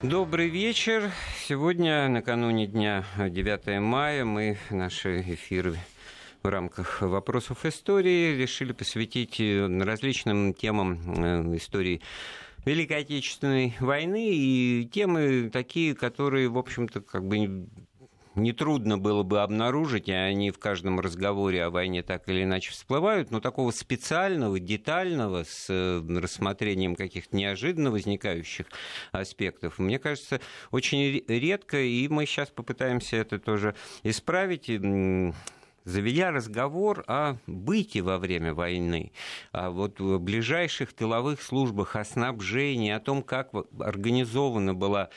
Добрый вечер. Сегодня, накануне дня 9 мая, мы наши эфиры в рамках вопросов истории решили посвятить различным темам истории Великой Отечественной войны и темы такие, которые, в общем-то, как бы нетрудно было бы обнаружить, и они в каждом разговоре о войне так или иначе всплывают, но такого специального, детального, с э, рассмотрением каких-то неожиданно возникающих аспектов, мне кажется, очень редко, и мы сейчас попытаемся это тоже исправить заведя разговор о быте во время войны, о вот ближайших тыловых службах, о снабжении, о том, как организована была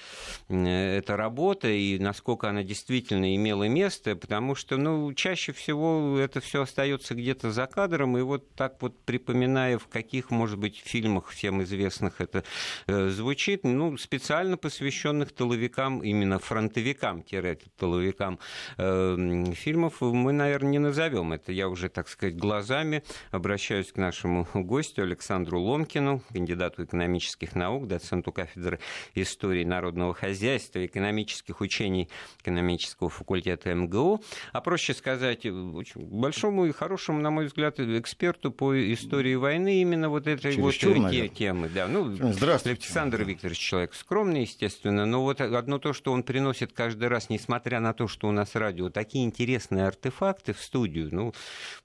эта работа и насколько она действительно имела место, потому что, ну, чаще всего это все остается где-то за кадром, и вот так вот припоминая, в каких, может быть, фильмах всем известных это э, звучит, ну, специально посвященных тыловикам, именно фронтовикам-тыловикам э, фильмов, мы, наверное, наверное, не назовем. Это я уже, так сказать, глазами обращаюсь к нашему гостю Александру Ломкину, кандидату экономических наук, доценту кафедры истории народного хозяйства и экономических учений экономического факультета МГУ. А проще сказать, очень большому и хорошему, на мой взгляд, эксперту по истории войны именно вот этой Чересчур, вот наверное. темы. Да. Ну, Здравствуйте. Александр Викторович человек скромный, естественно, но вот одно то, что он приносит каждый раз, несмотря на то, что у нас радио, такие интересные артефакты, гости в студию. Ну,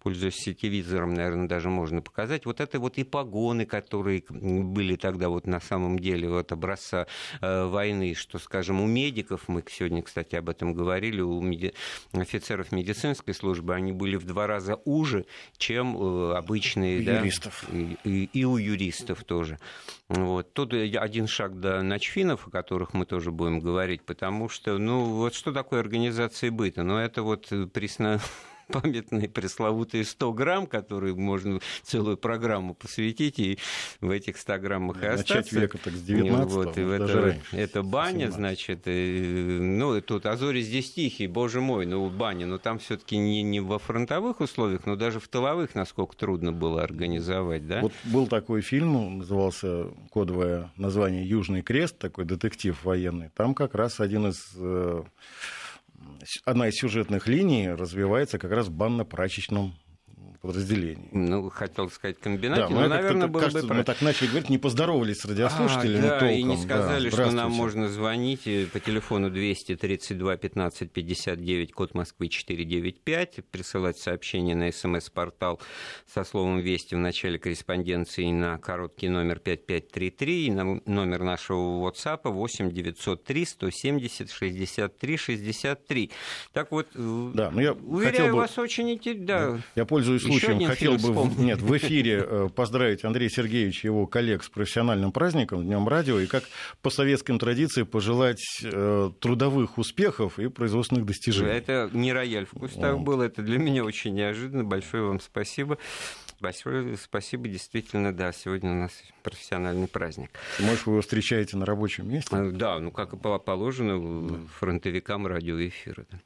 пользуясь сетевизором, наверное, даже можно показать. Вот это вот и погоны, которые были тогда вот на самом деле вот образца э, войны, что, скажем, у медиков, мы сегодня, кстати, об этом говорили, у меди... офицеров медицинской службы, они были в два раза уже, чем э, обычные. да, юристов. И, и, и у юристов тоже. Вот. Тут один шаг до начфинов, о которых мы тоже будем говорить, потому что, ну, вот что такое организация быта? Ну, это вот присно памятные пресловутые 100 грамм, которые можно целую программу посвятить, и в этих 100 граммах и остаться. Начать века так с 19 вот, и это, раньше, это баня, 17. значит, и, ну, тут Азори здесь тихий, боже мой, ну, баня, но там все таки не, не во фронтовых условиях, но даже в тыловых, насколько трудно было организовать, да? Вот был такой фильм, назывался кодовое название «Южный крест», такой детектив военный. Там как раз один из э, одна из сюжетных линий развивается как раз в банно-прачечном подразделений. Ну, хотел сказать комбинате, да, но, наверное, было кажется, бы... Мы так начали говорить, не поздоровались с радиослушателями а, да, толком. и не сказали, да, что нам можно звонить по телефону 232 15 59, код Москвы 495, присылать сообщение на смс-портал со словом «Вести» в начале корреспонденции на короткий номер 5533 и на номер нашего WhatsApp 8 903 170 63 63. Так вот, да, но я уверяю бы... вас очень... Да, я пользуюсь случаем хотел бы нет, в эфире э, поздравить Андрея Сергеевича и его коллег с профессиональным праздником, Днем радио, и как по советским традициям пожелать э, трудовых успехов и производственных достижений. Это не рояль в кустах вот. был, это для меня очень неожиданно. Большое вам спасибо. Большое спасибо, действительно, да, сегодня у нас профессиональный праздник. Может, вы его встречаете на рабочем месте? А, да, ну, как и положено да. фронтовикам радиоэфира. Да.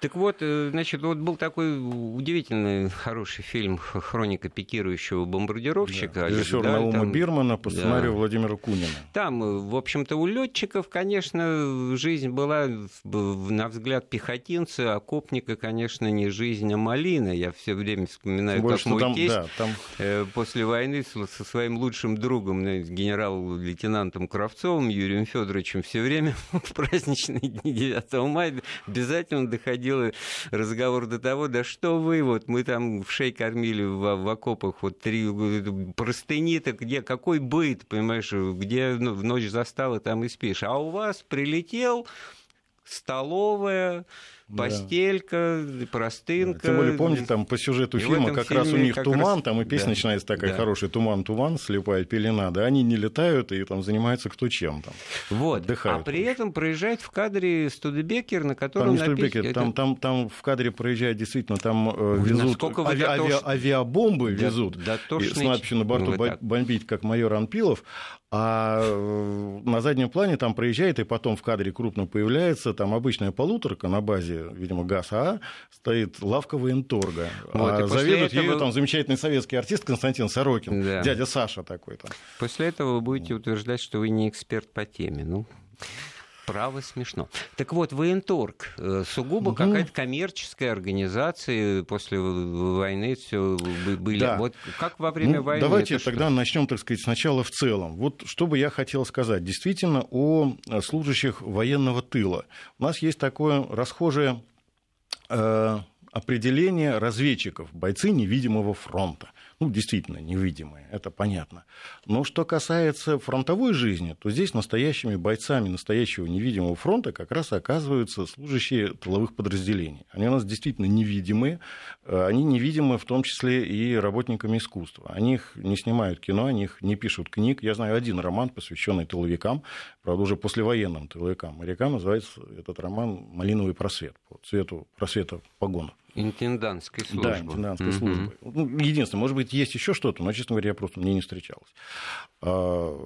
Так вот, э, значит, вот был такой удивительный, хороший фильм «Хроника пикирующего бомбардировщика». Да. Режиссер да, Наума там, Бирмана по сценарию да. Владимира Кунина. Там, э, в общем-то, у летчиков, конечно, жизнь была, на взгляд пехотинца, окопника, конечно, не жизнь, а малина. Я все время вспоминаю, Больше, как мой там, тесть да, там... Э, после войны со своим лучшим другом, ну, генерал-лейтенантом Кравцовым Юрием Федоровичем все время в праздничные дни 9 мая обязательно доходил разговор до того, да что вы, вот мы там в шей кормили в, в окопах, вот три простыни-то где, какой быт, понимаешь, где ну, в ночь застала, там и спишь. А у вас прилетел столовая, постелька, да. простынка. Да, тем более, помните, там по сюжету и фильма как раз у них туман, раз... там и песня да. начинается такая да. хорошая «Туман-туман», «Слепая пелена», да, они не летают и там занимаются кто чем там. Вот, отдыхают. а при этом проезжает в кадре Студебекер, на котором там не написано... там, там, там в кадре проезжает действительно, там э, везут ави... ави... авиабомбы да, везут, да, и с надписью на борту ну, «Бомбить, как майор Анпилов», а э, на заднем плане там проезжает, и потом в кадре крупно появляется там обычная полуторка на базе, видимо, ГАЗ-А, стоит лавка военторга. Вот, а заведует этого... ее там замечательный советский артист Константин Сорокин, да. дядя Саша такой там. После этого вы будете утверждать, что вы не эксперт по теме. Ну, Право смешно. Так вот, военторг, э, сугубо угу. какая-то коммерческая организация, после войны все были. Да. Вот как во время ну, войны? Давайте тогда что? начнем, так сказать, сначала в целом. Вот что бы я хотел сказать. Действительно, о служащих военного тыла. У нас есть такое расхожее э, определение разведчиков, бойцы невидимого фронта ну, действительно невидимые, это понятно. Но что касается фронтовой жизни, то здесь настоящими бойцами настоящего невидимого фронта как раз оказываются служащие тыловых подразделений. Они у нас действительно невидимые, э, они невидимы в том числе и работниками искусства. Они их не снимают кино, они их не пишут книг. Я знаю один роман, посвященный тыловикам, правда, уже послевоенным тыловикам. Морякам называется этот роман «Малиновый просвет», по цвету просвета погонов. Интендантской службы. Да, интендантской mm-hmm. службы. Ну, единственное, может быть, есть еще что-то, но, честно говоря, я просто мне не встречалось. А,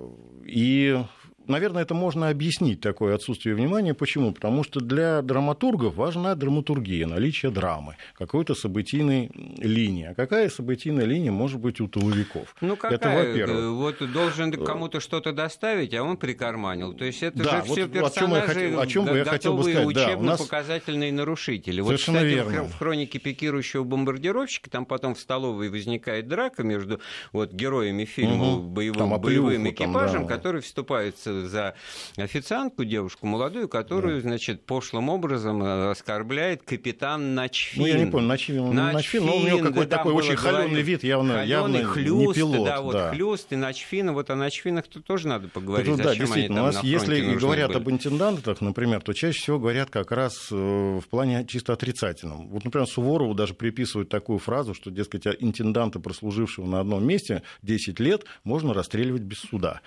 и наверное, это можно объяснить, такое отсутствие внимания. Почему? Потому что для драматургов важна драматургия, наличие драмы, какой-то событийной линии. А какая событийная линия может быть у тыловиков? Ну, какая? Это, во-первых. Вот должен кому-то что-то доставить, а он прикарманил. То есть это да, же вот все персонажи, о чем, я хотел бы сказать. учебно-показательные да, нарушители. Вот, кстати, верно. в хронике пикирующего бомбардировщика там потом в столовой возникает драка между вот, героями фильма угу. боевым, боевым экипажем, там, да. который вступается за официантку, девушку молодую, которую, да. значит, пошлым образом э, оскорбляет капитан Начфин. Ну, я не помню, Начфин, Начфин, но у него какой-то да, такой очень холеный вид, явно, явно хлюст, не пилот. Да, вот да. хлюст и Начфин, вот о Начфинах -то тоже надо поговорить. Тут, да, действительно, у нас, если говорят были. об интендантах, например, то чаще всего говорят как раз э, в плане чисто отрицательном. Вот, например, Суворову даже приписывают такую фразу, что, дескать, интенданта, прослужившего на одном месте 10 лет, можно расстреливать без суда.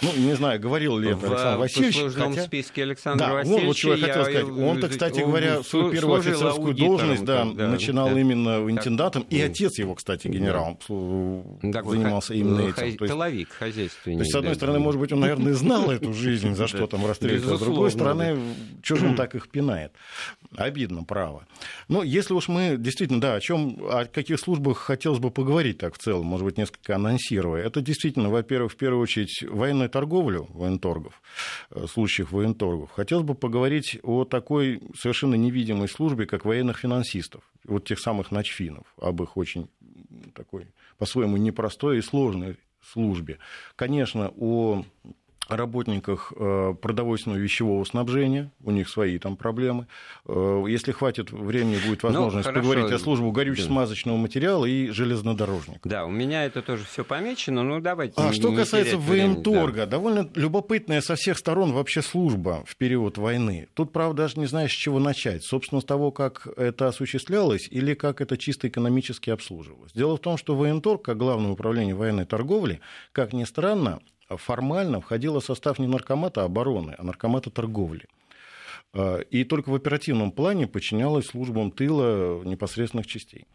Ну, не знаю, говорил говорил ли это Александр Васильевич. В хотя... списке Александра да, Васильевича. Вот, что я хотел сказать. Он-то, кстати говоря, свою первую офицерскую должность да, да, начинал да, именно интендантом, и отец его, кстати, генерал, да. занимался именно этим. То есть, Тыловик, хозяйственник. То есть, с одной стороны, может быть, он, наверное, знал эту жизнь, за что там расстреливать, с другой стороны, что же он так их пинает? Обидно, право. Ну, если уж мы действительно, да, о чем, о каких службах хотелось бы поговорить так в целом, может быть, несколько анонсируя, это действительно, во-первых, в первую очередь, военную торговлю, военторгов, э, случаев военторгов. Хотелось бы поговорить о такой совершенно невидимой службе, как военных финансистов, вот тех самых начфинов, об их очень такой, по-своему, непростой и сложной службе. Конечно, о работниках э, продовольственного вещевого снабжения, у них свои там проблемы. Э, если хватит времени, будет ну, возможность ну, поговорить о службе горюче-смазочного материала и железнодорожника. Да, у меня это тоже все помечено, ну давайте. А не, что не касается военторга, да. довольно любопытная со всех сторон вообще служба в период войны. Тут, правда, даже не знаешь, с чего начать. Собственно, с того, как это осуществлялось или как это чисто экономически обслуживалось. Дело в том, что военторг, как главное управление военной торговли, как ни странно, формально входила в состав не наркомата обороны, а наркомата торговли. А, и только в оперативном плане подчинялась службам тыла непосредственных частей.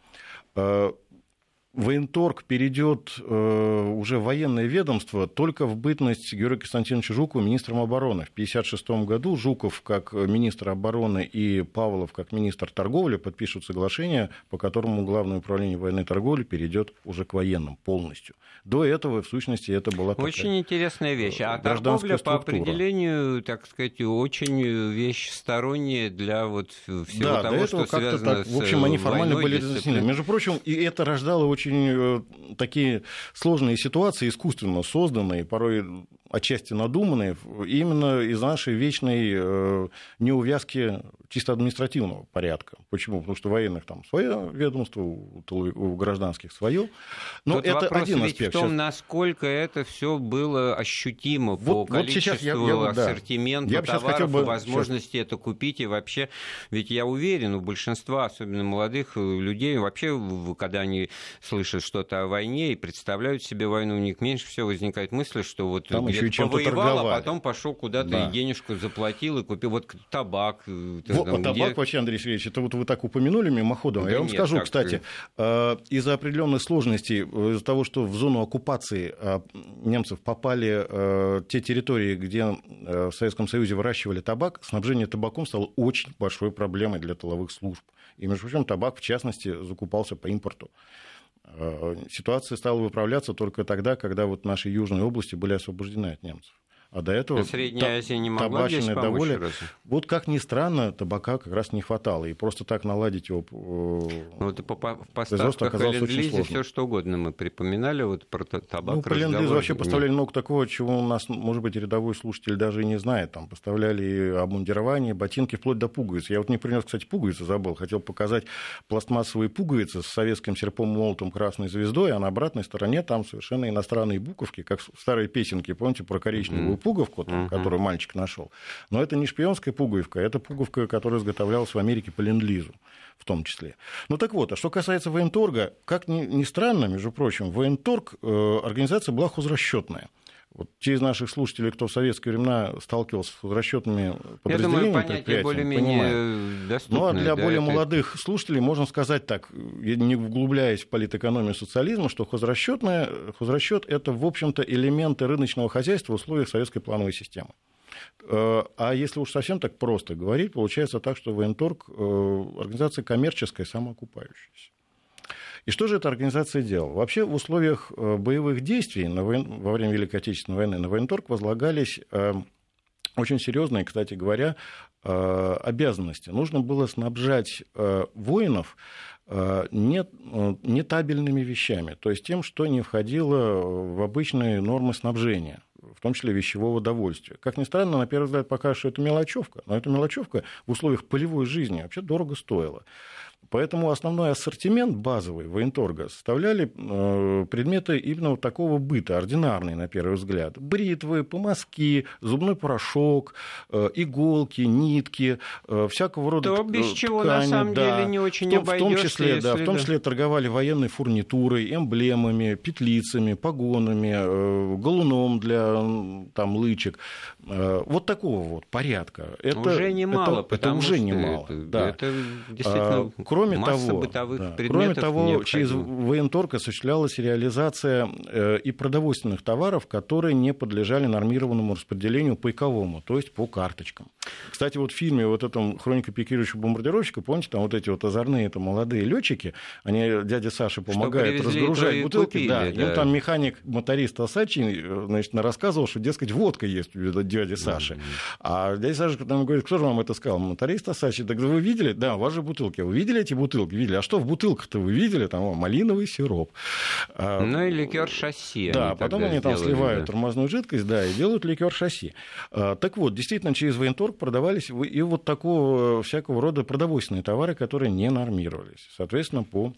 Военторг перейдет э, уже в военное ведомство только в бытность Георгия Константиновича Жукова министром обороны. В 1956 году Жуков как министр обороны и Павлов как министр торговли подпишут соглашение, по которому Главное управление военной торговли перейдет уже к военным полностью. До этого, в сущности, это была Очень интересная вещь. А торговля по определению, так сказать, очень вещь сторонняя для вот всего да, того, что связано так, с В общем, они формально были разъяснены. Между прочим, и это рождало очень э, такие сложные ситуации, искусственно созданные, порой отчасти надуманные, именно из нашей вечной э, неувязки чисто административного порядка. Почему? Потому что военных там свое ведомство, у гражданских свое. Но Тут это один аспект. в том, насколько это все было ощутимо вот, по количеству вот я, я, ассортимента я товаров, бы... возможности сейчас... это купить. И вообще, ведь я уверен, у большинства, особенно молодых э, людей, вообще, когда они слышат что-то о войне и представляют себе войну, у них меньше всего возникает мысль, что вот там повоевал, а торговали. а потом пошел куда-то да. и денежку заплатил и купил вот табак. Э, вот, там, табак, где... вообще, Андрей Сергеевич, это вот вы так упомянули мимоходом. Да Я вам нет, скажу, так... кстати, э, из-за определенных сложностей, э, из-за того, что в зону оккупации немцев попали те территории, где в Советском Союзе выращивали табак, снабжение табаком стало очень большой проблемой для тыловых служб. И, между прочим, табак, в частности, закупался по импорту. Ситуация стала выправляться только тогда, когда вот наши южные области были освобождены от немцев. А до этого... Средняя Азия не могла табачное доволье. Вот как ни странно, табака как раз не хватало. И просто так наладить его э, ну, это по, по поставках ленд все что угодно мы припоминали вот про табак. Ну, по ленд вообще поставляли много такого, чего у нас, может быть, рядовой слушатель даже и не знает. Там поставляли обмундирование, ботинки, вплоть до пуговиц. Я вот не принес, кстати, пуговицы забыл. Хотел показать пластмассовые пуговицы с советским серпом молотом красной звездой, а на обратной стороне там совершенно иностранные буковки, как в старой песенке, помните, про коричневую пуговку, там, uh-huh. которую мальчик нашел. Но это не шпионская пуговка, это пуговка, которая изготовлялась в Америке по ленд-лизу в том числе. Ну так вот, а что касается военторга, как ни, ни странно, между прочим, военторг э, организация была хозрасчетная. Вот те из наших слушателей, кто в советские времена сталкивался с расчетными подразделениями, Я думаю, понятие более-менее. Ну, а для да, более это... молодых слушателей можно сказать так, не углубляясь в политэкономию социализма, что хозрасчет – это, в общем-то, элементы рыночного хозяйства в условиях советской плановой системы. Э, а если уж совсем так просто говорить, получается так, что военторг э, – организация коммерческая, самоокупающаяся. И что же эта организация делала? Вообще в условиях э, боевых действий на воен... во время Великой Отечественной войны на военторг возлагались э, очень серьезные, кстати говоря, э, обязанности. Нужно было снабжать воинов нетабельными вещами, то есть тем, что не входило в обычные нормы снабжения в том числе вещевого довольствия. Как ни странно, на первый взгляд покажется, что это мелочевка, но эта мелочевка в условиях полевой жизни вообще дорого стоила. Поэтому основной ассортимент базовый военторга составляли э, предметы именно вот такого быта, ординарные, на первый взгляд. Бритвы, помазки, зубной порошок, э, иголки, нитки, э, всякого рода То, без чего ткани, на самом да. деле не очень в, в том числе, если... да, в том числе торговали военной фурнитурой, эмблемами, петлицами, погонами, галуном для там, лычек. Вот такого вот порядка. Это, уже немало, это, это уже немало. Это, да. это действительно а, Кроме Масса того, бытовых да, кроме того через военторг осуществлялась реализация э, и продовольственных товаров, которые не подлежали нормированному распределению пайковому, то есть по карточкам. Кстати, вот в фильме вот этом «Хроника пикирующего бомбардировщика», помните, там вот эти вот озорные это молодые летчики, они дяде Саше помогают разгружать бутылки. Купили, да, да. Им там механик, моторист Осадчий, значит, рассказывал, что, дескать, водка есть у дяди Саши. Mm-hmm. А дядя Саша потом говорит, кто же вам это сказал? Моторист Осадчий. Так вы видели? Да, у вас же бутылки. Вы видели эти бутылки? Видели. А что в бутылках-то вы видели? Там о, малиновый сироп. А, ну и ликер шасси. Да, они потом они там сделали, сливают да. тормозную жидкость, да, и делают ликер шасси. А, так вот, действительно, через военторг продавались и вот такого всякого рода продовольственные товары, которые не нормировались. Соответственно, по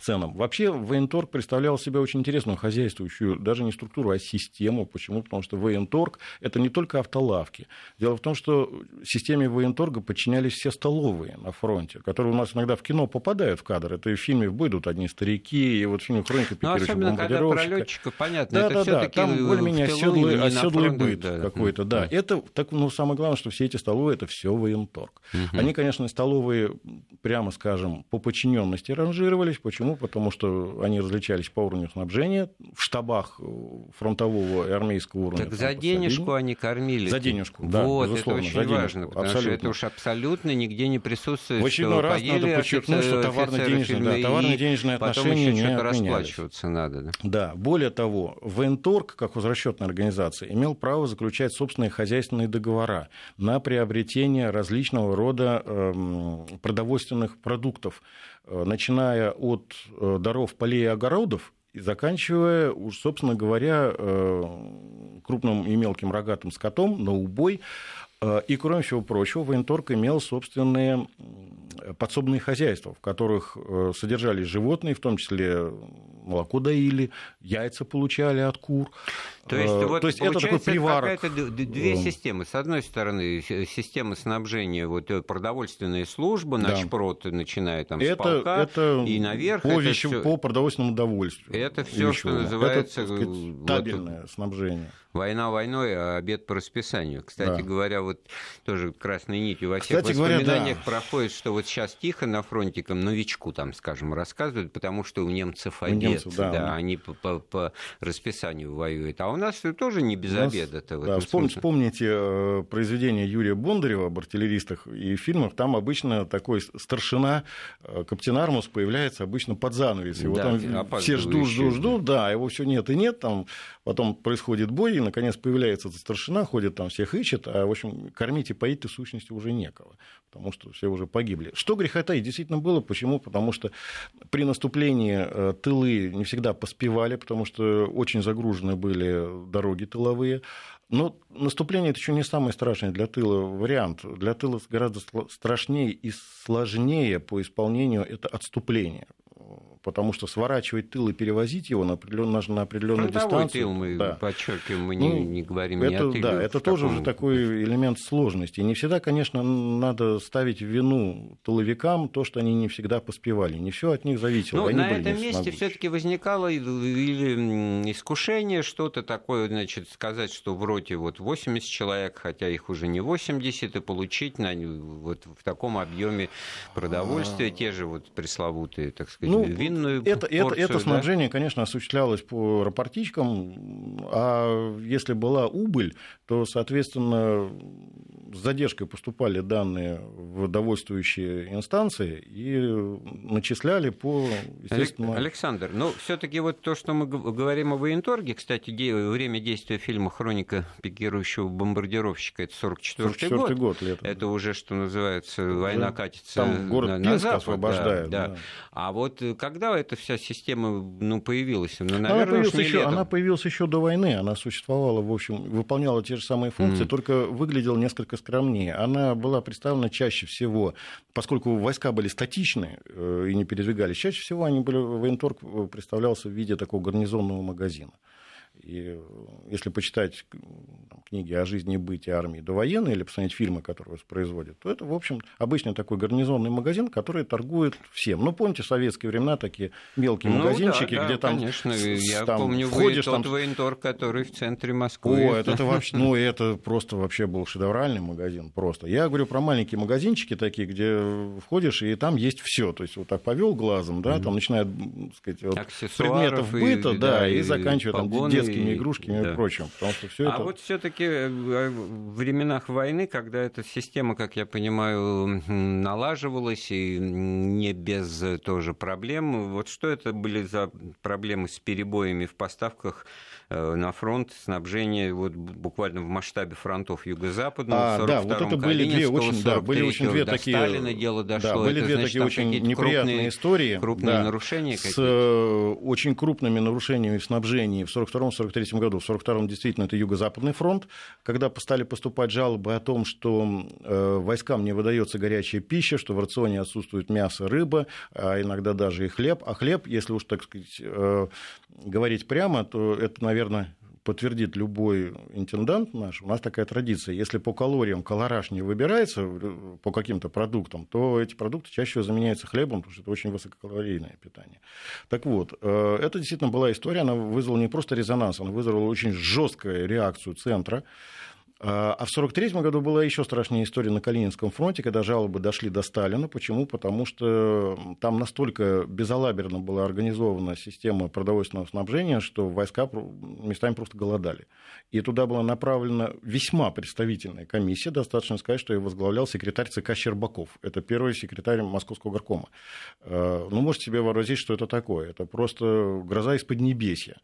ценам. Вообще военторг представлял себя очень интересную хозяйствующую, даже не структуру, а систему. Почему? Потому что военторг – это не только автолавки. Дело в том, что системе военторга подчинялись все столовые на фронте, которые у нас иногда в кино попадают в кадр. Это и в фильме «Выйдут одни старики», и вот в фильме «Хроника ну, особенно когда про летчиков, понятно, да, это да, да, там более-менее оседлый, оседлый быт да, какой-то. Да. да. Это, так, ну, самое главное, что все эти столовые – это все военторг. Угу. Они, конечно, столовые, прямо скажем, по подчиненности ранжировались. Почему? Почему? Потому что они различались по уровню снабжения в штабах фронтового и армейского уровня. Так за денежку они кормили. За денежку, да, Вот, это очень важно, потому абсолютно. что это уж абсолютно нигде не присутствует. В очередной раз надо подчеркнуть, что товарно-денежное, да, товарно-денежное отношение не расплачиваться надо. Да? да, более того, военторг, как возвращенная организация, имел право заключать собственные хозяйственные договора на приобретение различного рода э, продовольственных продуктов Э, начиная от э, даров полей и огородов и заканчивая, уж, собственно говоря, э, крупным и мелким рогатым скотом на убой. И, кроме всего прочего, военторг имел собственные подсобные хозяйства, в которых содержались животные, в том числе молоко доили, яйца получали от кур. То есть, э, вот, То есть это такой приварок. какая-то две системы. С одной стороны, система снабжения, вот э, продовольственная служба, да. начпрод, начиная там это, с полка это и наверх. По, это вещи, всё... по продовольственному удовольствию. Это все, что называется... Это, сказать, табельное вот, снабжение. Война войной, а обед по расписанию. Кстати да. говоря, вот тоже красной нитью во всех Кстати воспоминаниях говоря, да. проходит, что вот сейчас тихо на фронте, новичку там, скажем, рассказывают, потому что у немцев обед обед, да. да, они по, по, по расписанию воюют. А у нас тоже не без обеда-то. Да, вспом, вспомните э, произведение Юрия Бондарева об артиллеристах и фильмах, там обычно такой старшина, э, капитан Армус появляется обычно под занавес. Его да, там все ждут, ждут, ждут, да, его все нет и нет, там потом происходит бой, и, наконец, появляется эта старшина, ходит там, всех ищет, а, в общем, кормить и поить-то в сущности уже некого, потому что все уже погибли. Что греха таить, действительно было, почему? Потому что при наступлении э, тылы не всегда поспевали, потому что очень загружены были дороги тыловые, но наступление это еще не самый страшный для тыла вариант. Для тыла гораздо страшнее и сложнее по исполнению это отступление потому что сворачивать тыл и перевозить его на, определен, на определенную Фронтовой дистанцию. тыл мы да. подчеркиваем, мы не, ну, не говорим это, не о тыле. Да, это тоже таком... уже такой элемент сложности. Не всегда, конечно, надо ставить вину тыловикам то, что они не всегда поспевали. Не все от них зависело. Ну, они на этом месте все-таки возникало или искушение что-то такое, значит, сказать, что вроде вот 80 человек, хотя их уже не 80, и получить на, вот в таком объеме продовольствия, а... те же вот пресловутые, так сказать, ну, длинную это, порцию, это, это снабжение, да? конечно, осуществлялось по рапортичкам, а если была убыль, то, соответственно, с задержкой поступали данные в довольствующие инстанции и начисляли по естественно... Александр, ну, все таки вот то, что мы говорим о военторге, кстати, время действия фильма «Хроника пикирующего бомбардировщика» — это 44 й год. год летом. Это уже, что называется, война катится Там город на, на Пинск запад, освобождает. Да, да. Да. А вот когда эта вся система ну, появилась? Ну, наверное, она, появилась еще, она появилась еще до войны, она существовала, в общем, выполняла те же самые функции, mm. только выглядела несколько скромнее. Она была представлена чаще всего, поскольку войска были статичны э, и не передвигались, чаще всего они были, военторг э, представлялся в виде такого гарнизонного магазина. И э, если почитать там, книги о жизни и бытии армии довоенной или посмотреть фильмы, которые воспроизводят, то это, в общем, обычно такой гарнизонный магазин, который торгует всем. Ну, помните, в советские времена такие мелкие ну, магазинчики, да, где да, там... конечно, я там, помню, входишь, вы, тот там... воентор, который в центре Москвы. О, это, это вообще, ну, это просто вообще был шедевральный магазин, просто. Я говорю про маленькие магазинчики такие, где входишь, и там есть все. То есть вот так повел глазом, да, там начинает, сказать, вот, предметов быта, и, да, да, и, и заканчивая там детскими игрушками да. и прочим. Потому что все а это... вот все-таки э, в временах войны, когда эта система, как я понимаю, налаживалась и не без тоже проблем, вот что это были за проблемы с перебоями в поставках Э, на фронт снабжение вот буквально в масштабе фронтов юго-западного, а, да, вот это были две очень, да, были очень две до такие, Сталина дело дошло. Да, были это, две значит, такие очень неприятные крупные, истории, крупные да, нарушения с э, очень крупными нарушениями в снабжении в 42-43 году. В 42-м действительно это юго-западный фронт, когда стали поступать жалобы о том, что э, войскам не выдается горячая пища, что в рационе отсутствует мясо, рыба, а иногда даже и хлеб. А хлеб, если уж так сказать э, говорить прямо, то это, наверное, подтвердит любой интендант наш, у нас такая традиция. Если по калориям колораж не выбирается по каким-то продуктам, то эти продукты чаще всего заменяются хлебом, потому что это очень высококалорийное питание. Так вот, э, это действительно была история, она вызвала не просто резонанс, она вызвала очень жесткую реакцию центра. А в 1943 году была еще страшнее история на Калининском фронте, когда жалобы дошли до Сталина. Почему? Потому что там настолько безалаберно была организована система продовольственного снабжения, что войска местами просто голодали. И туда была направлена весьма представительная комиссия. Достаточно сказать, что ее возглавлял секретарь ЦК Щербаков. Это первый секретарь Московского горкома. А, ну, можете себе вообразить, что это такое. Это просто гроза из Поднебесья.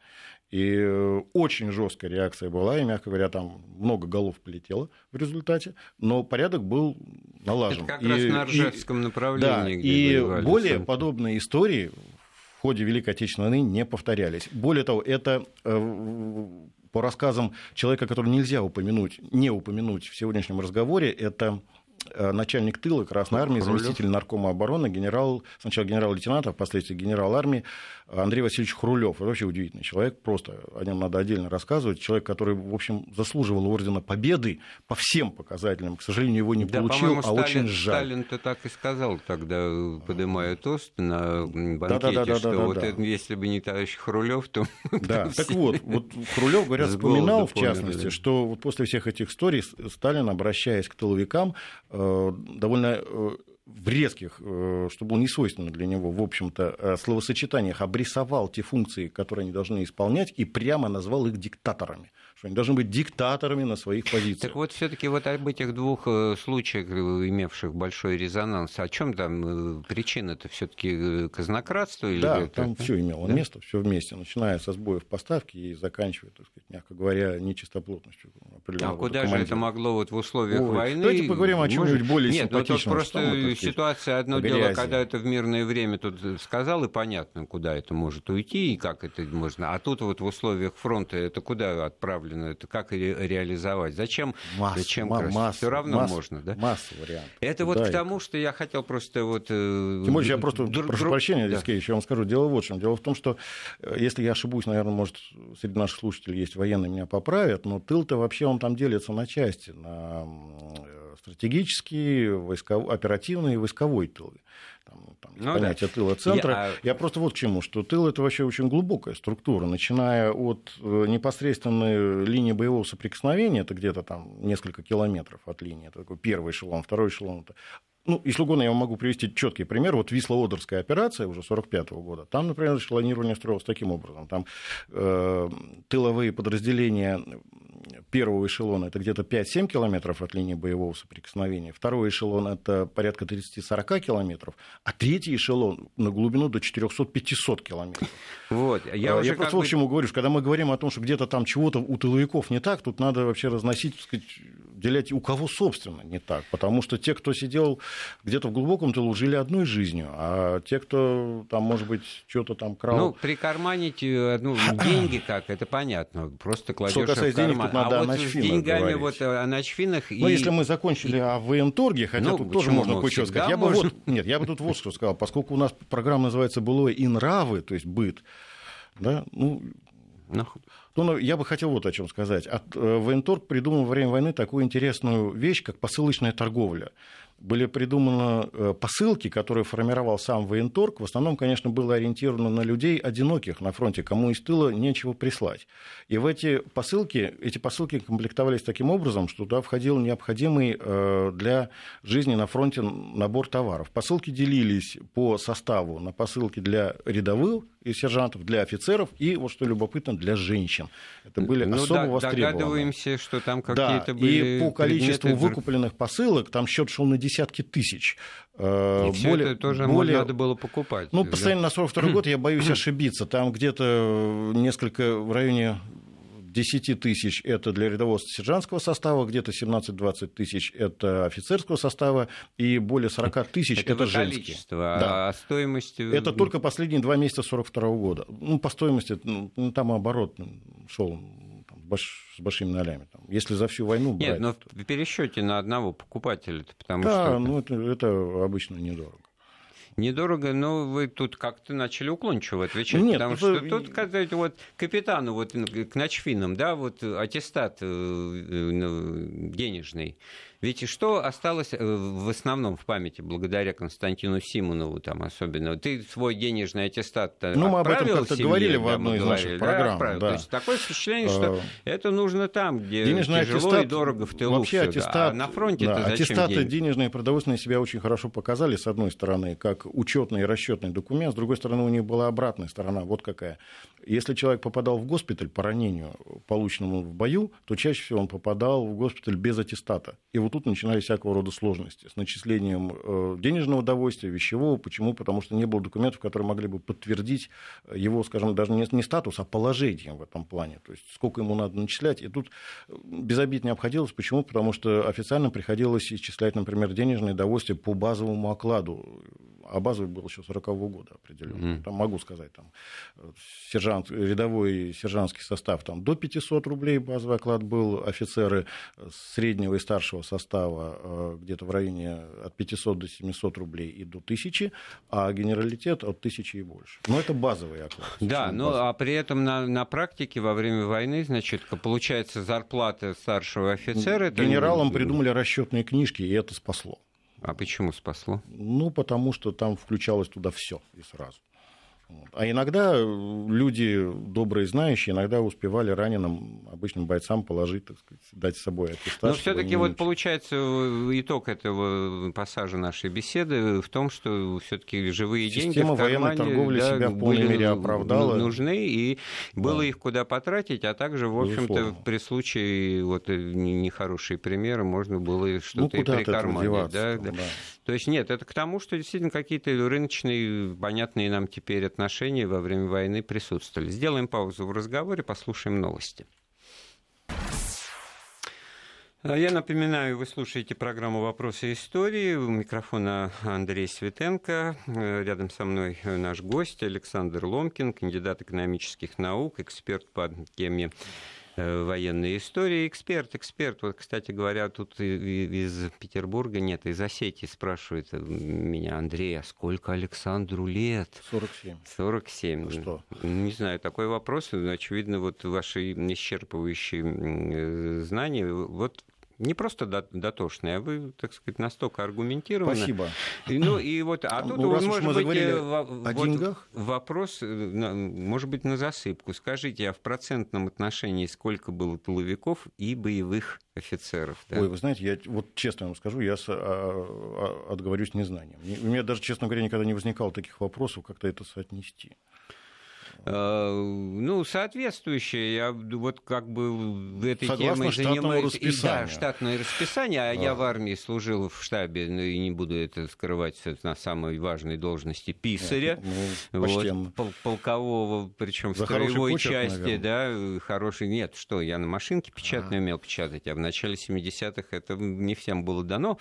И э, очень жесткая реакция была, и, мягко говоря, там много голов полетело в результате, но порядок был налажен. Это как и, раз на Ржевском и, направлении. Да, и более сам. подобные истории в ходе Великой Отечественной войны не повторялись. Более того, это э, по рассказам человека, который нельзя упомянуть, не упомянуть в сегодняшнем разговоре, это Э, начальник тыла Красной Армии, заместитель наркома обороны, генерал, сначала генерал-лейтенант, а впоследствии генерал армии Андрей Васильевич Хрулев. Вообще удивительный человек, просто о нем надо отдельно рассказывать. Человек, который, в общем, заслуживал ордена Победы по всем показателям. К сожалению, его не да, получил, а Сталин, очень жаль. Сталин-то так и сказал тогда, поднимая тост на банкете, да, да, да, что да, да, вот да. Это, если бы не товарищ Хрулев, то... Да, так вот, вот Хрулев, говорят, вспоминал, в частности, что вот после всех этих историй Сталин, обращаясь к тыловикам, Э, довольно э, в резких, э, что было не свойственно для него, в общем-то, э, словосочетаниях обрисовал те функции, которые они должны исполнять, и прямо назвал их диктаторами что они должны быть диктаторами на своих позициях. Так вот, все-таки вот об этих двух э, случаях, имевших большой резонанс, о чем там причина-то все-таки казнократство? Или да, это... там все имело да? место, все вместе, начиная со сбоев поставки и заканчивая, так сказать, мягко говоря, нечистоплотностью. А куда же это могло вот в условиях Ой, войны? Давайте поговорим о чем-нибудь более Нет, ну тут просто ситуация одно дело, когда это в мирное время тут сказал, и понятно, куда это может уйти, и как это можно. А тут вот в условиях фронта это куда отправлено, это как реализовать? Зачем? Масса, Зачем масса, Все равно масса, можно, да? Масса вариантов. Это вот к тому, что я хотел просто вот... Э, Тем более, я просто, друг, прошу друг... прощения, да. я вам скажу, дело вот в чем. Дело в том, что, э, если я ошибусь, наверное, может, среди наших слушателей есть военные, меня поправят, но тыл-то вообще он там делится на части, на стратегический, войсковой, оперативный и войсковой тыл. Там, там ну, понятие да. тыла центра. Я... Я просто вот к чему, что тыл это вообще очень глубокая структура, начиная от э, непосредственной линии боевого соприкосновения, это где-то там несколько километров от линии, это такой первый эшелон, второй эшелон, это ну, если угодно, я вам могу привести четкий пример. Вот Висло-Одерская операция уже 45 года. Там, например, эшелонирование строилось таким образом. Там э, тыловые подразделения первого эшелона это где-то 5-7 километров от линии боевого соприкосновения, второй эшелон это порядка 30-40 километров, а третий эшелон на глубину до 400-500 километров. Вот, я, я уже просто бы... в чему говорю, когда мы говорим о том, что где-то там чего-то у тыловиков не так, тут надо вообще разносить, так сказать, делять у кого, собственно, не так. Потому что те, кто сидел где-то в глубоком тылу, жили одной жизнью, а те, кто там, может быть, что-то там крал... Ну, прикарманить э, ну, деньги как, это понятно. Просто кладешь в карман. денег, тут надо а вот с деньгами говорить. вот э, о ночфинах... Ну, и... если мы закончили и... о военторге, хотя ну, тут тоже можно кое-что сказать. Я бы вот, нет, я бы тут вот что сказал. Поскольку у нас программа называется «Былое и нравы», то есть быт, да, ну, ну, ну, я бы хотел вот о чем сказать. От, э, военторг придумал во время войны такую интересную вещь, как посылочная торговля были придуманы э, посылки, которые формировал сам военторг. В основном, конечно, было ориентировано на людей одиноких на фронте, кому из тыла нечего прислать. И в эти посылки, эти посылки комплектовались таким образом, что туда входил необходимый э, для жизни на фронте набор товаров. Посылки делились по составу на посылки для рядовых и сержантов, для офицеров и, вот что любопытно, для женщин. Это были ну, особо да, востребованы. Догадываемся, что там какие-то да, были и по количеству предметы... выкупленных посылок там счет шел на десятки тысяч. Э, и все более, это тоже более... надо было покупать. Ну, постоянно на 42 год я боюсь ошибиться. Там где-то несколько в районе 10 тысяч – это для рядового сержантского состава, где-то 17-20 тысяч – это офицерского состава, и более 40 тысяч – это, это женские. А да. А стоимость… Это только последние два месяца 42 года. Ну, по стоимости, ну, там оборот шел с большими нолями. Там. Если за всю войну брать... Нет, но в пересчете на одного покупателя, потому да, что... ну это, это обычно недорого. Недорого, но вы тут как-то начали уклончиво отвечать, Нет, потому что вы... тут, сказать, вот капитану, вот к ночфинам, да, вот аттестат э, э, ну, денежный, ведь что осталось э, в основном в памяти благодаря Константину Симонову там особенно? Ты свой денежный аттестат Ну, мы об этом как-то семье, говорили в одной да, из наших программ. Да, да. То есть такое впечатление, что а, это нужно там, где денежный тяжело аттестат, и дорого в тылу. Вообще всё, аттестат, да. а на фронте да, аттестаты деньги? денежные и продовольственные себя очень хорошо показали, с одной стороны, как учетный и расчетный документ, с другой стороны, у них была обратная сторона, вот какая. Если человек попадал в госпиталь по ранению, полученному в бою, то чаще всего он попадал в госпиталь без аттестата. И вот тут начинались всякого рода сложности с начислением э, денежного удовольствия, вещевого. Почему? Потому что не было документов, которые могли бы подтвердить его, скажем, даже не статус, а положение в этом плане. То есть сколько ему надо начислять. И тут без обид не обходилось. Почему? Потому что официально приходилось исчислять, например, денежное удовольствие по базовому окладу а базовый был еще 40-го года определенно. Mm. Там могу сказать, там сержант, рядовой сержантский состав там до 500 рублей базовый оклад был, офицеры среднего и старшего состава э, где-то в районе от 500 до 700 рублей и до 1000, а генералитет от 1000 и больше. Но это базовый оклад. Да, ну а при этом на, на практике во время войны, значит, получается зарплата старшего офицера... Генералам придумали расчетные книжки, и это спасло. А почему спасло? Ну, потому что там включалось туда все и сразу. А иногда люди добрые, знающие, иногда успевали раненым обычным бойцам положить, так сказать, дать с собой аттестат. Но все-таки вот получается итог этого пассажа нашей беседы в том, что все-таки живые Система деньги в кармане, военной торговли да, себя в полной мере оправдала. нужны, и было да. их куда потратить, а также, в общем-то, при случае, вот э, нехорошие примеры, можно было ну, что-то ну, и прикарманить. Да, да. Да. То есть нет, это к тому, что действительно какие-то рыночные, понятные нам теперь отношения во время войны присутствовали. Сделаем паузу в разговоре, послушаем новости. А я напоминаю, вы слушаете программу «Вопросы истории». У микрофона Андрей Светенко. Рядом со мной наш гость Александр Ломкин, кандидат экономических наук, эксперт по теме Э, военной истории. Эксперт, эксперт, вот, кстати говоря, тут из Петербурга, нет, из Осетии спрашивает меня Андрей, а сколько Александру лет? 47. 47. Ну, что? Не знаю, такой вопрос, очевидно, вот ваши исчерпывающие э, знания. Вот не просто дотошные, а вы, так сказать, настолько аргументированы. Спасибо. И, ну, и вот, а тут, ну, может мы быть, э, о вот деньгах? вопрос, э, может быть, на засыпку. Скажите, а в процентном отношении сколько было тыловиков и боевых офицеров? Да? Ой, вы знаете, я вот честно вам скажу, я с, а, а, отговорюсь незнанием. У меня даже, честно говоря, никогда не возникало таких вопросов, как-то это соотнести. Э, ну, соответствующее. Я вот как бы этой Согласно темой занимаюсь. Расписанию. Да, штатное расписание. А, а я в армии служил в штабе, ну и не буду это скрывать, на самой важной должности писаря. Ну, вот, пол полкового, причем в строевой почерк, части, наверное. да, хороший. Нет, что, я на машинке печатную а. умел печатать, а в начале 70-х это не всем было дано.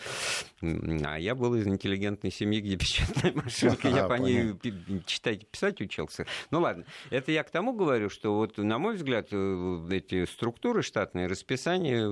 А я был из интеллигентной семьи, где печатная машинка, я по ней читать и писать учился. Ну ладно. Это я к тому говорю, что вот, на мой взгляд, э, эти структуры штатные, расписание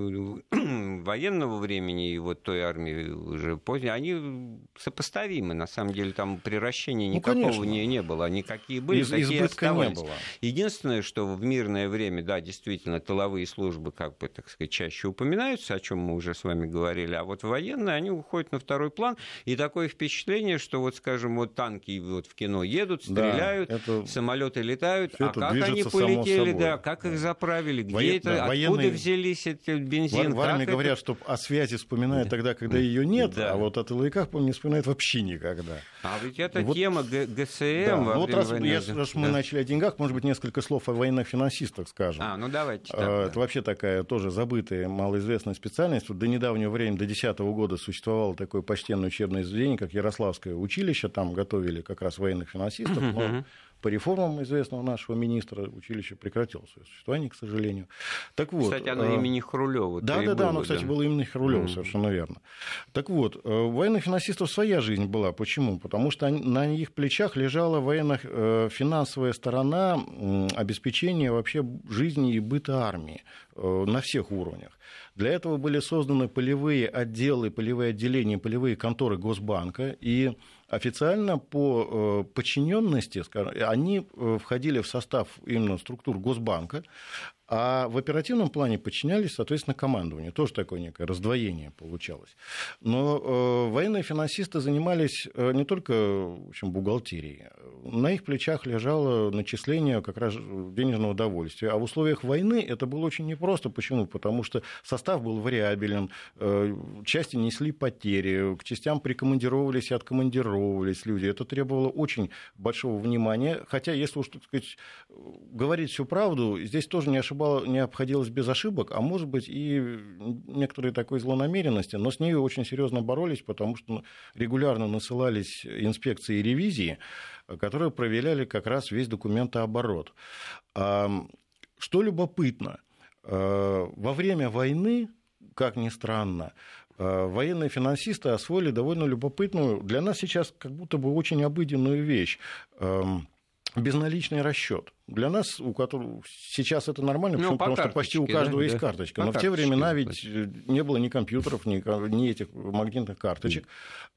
военного времени и вот той армии уже поздней, они сопоставимы. На самом деле там приращения ну, никакого не, не было. Никакие были, Из, такие оставались. Не было. Единственное, что в мирное время, да, действительно, тыловые службы, как бы, так сказать, чаще упоминаются, о чем мы уже с вами говорили, а вот военные, они уходят на второй план. И такое впечатление, что вот, скажем, вот танки вот в кино едут, стреляют, да, это... самолеты летают, Все а как они полетели, да, как их заправили, где Воен... это, да, откуда военные... взялись эти бензин. В, в армии говорят, что о связи вспоминают да. тогда, когда ее нет, да. а вот о тыловиках, по не вспоминают вообще никогда. А ведь это вот... тема ГСМ. Да. Ну, вот раз, войны, я, раз да. мы начали о деньгах, может быть, несколько слов о военных финансистах скажем. А, ну давайте. Так, а, это да. вообще такая тоже забытая, малоизвестная специальность. Вот до недавнего времени, до 2010 года существовало такое почтенное учебное заведение, как Ярославское училище, там готовили как раз военных финансистов, но по реформам известного нашего министра училище прекратило свое существование, к сожалению. Так вот, кстати, оно э, имени Хрулева. Да, да, да, оно, кстати, да. было имени Хрулева, mm-hmm. совершенно верно. Так вот, э, у военных финансистов своя жизнь была. Почему? Потому что на их плечах лежала военно-финансовая э, сторона обеспечения вообще жизни и быта армии на всех уровнях. Для этого были созданы полевые отделы, полевые отделения, полевые конторы Госбанка, и официально по э, подчиненности, они э, входили в состав именно структур Госбанка, а в оперативном плане подчинялись, соответственно, командованию. Тоже такое некое раздвоение получалось. Но э, военные финансисты занимались не только в общем, бухгалтерией. На их плечах лежало начисление как раз денежного удовольствия. А в условиях войны это было очень непросто. Почему? Потому что состав был вариабелен, э, части несли потери, к частям прикомандировывались и откомандировывались люди. Это требовало очень большого внимания. Хотя, если уж, так сказать, говорить всю правду, здесь тоже не ошибало, не обходилось без ошибок, а может быть и некоторые такой злонамеренности, но с ней очень серьезно боролись, потому что регулярно насылались инспекции и ревизии, которые проверяли как раз весь документооборот. Что любопытно, э, во время войны, как ни странно, э, военные финансисты освоили довольно любопытную, для нас сейчас как будто бы очень обыденную вещь – безналичный расчет – Для нас, у которых сейчас это нормально, ну, потому что почти у каждого да, есть да. карточка. По Но в те времена ведь не было ни компьютеров, ни, ни этих магнитных карточек.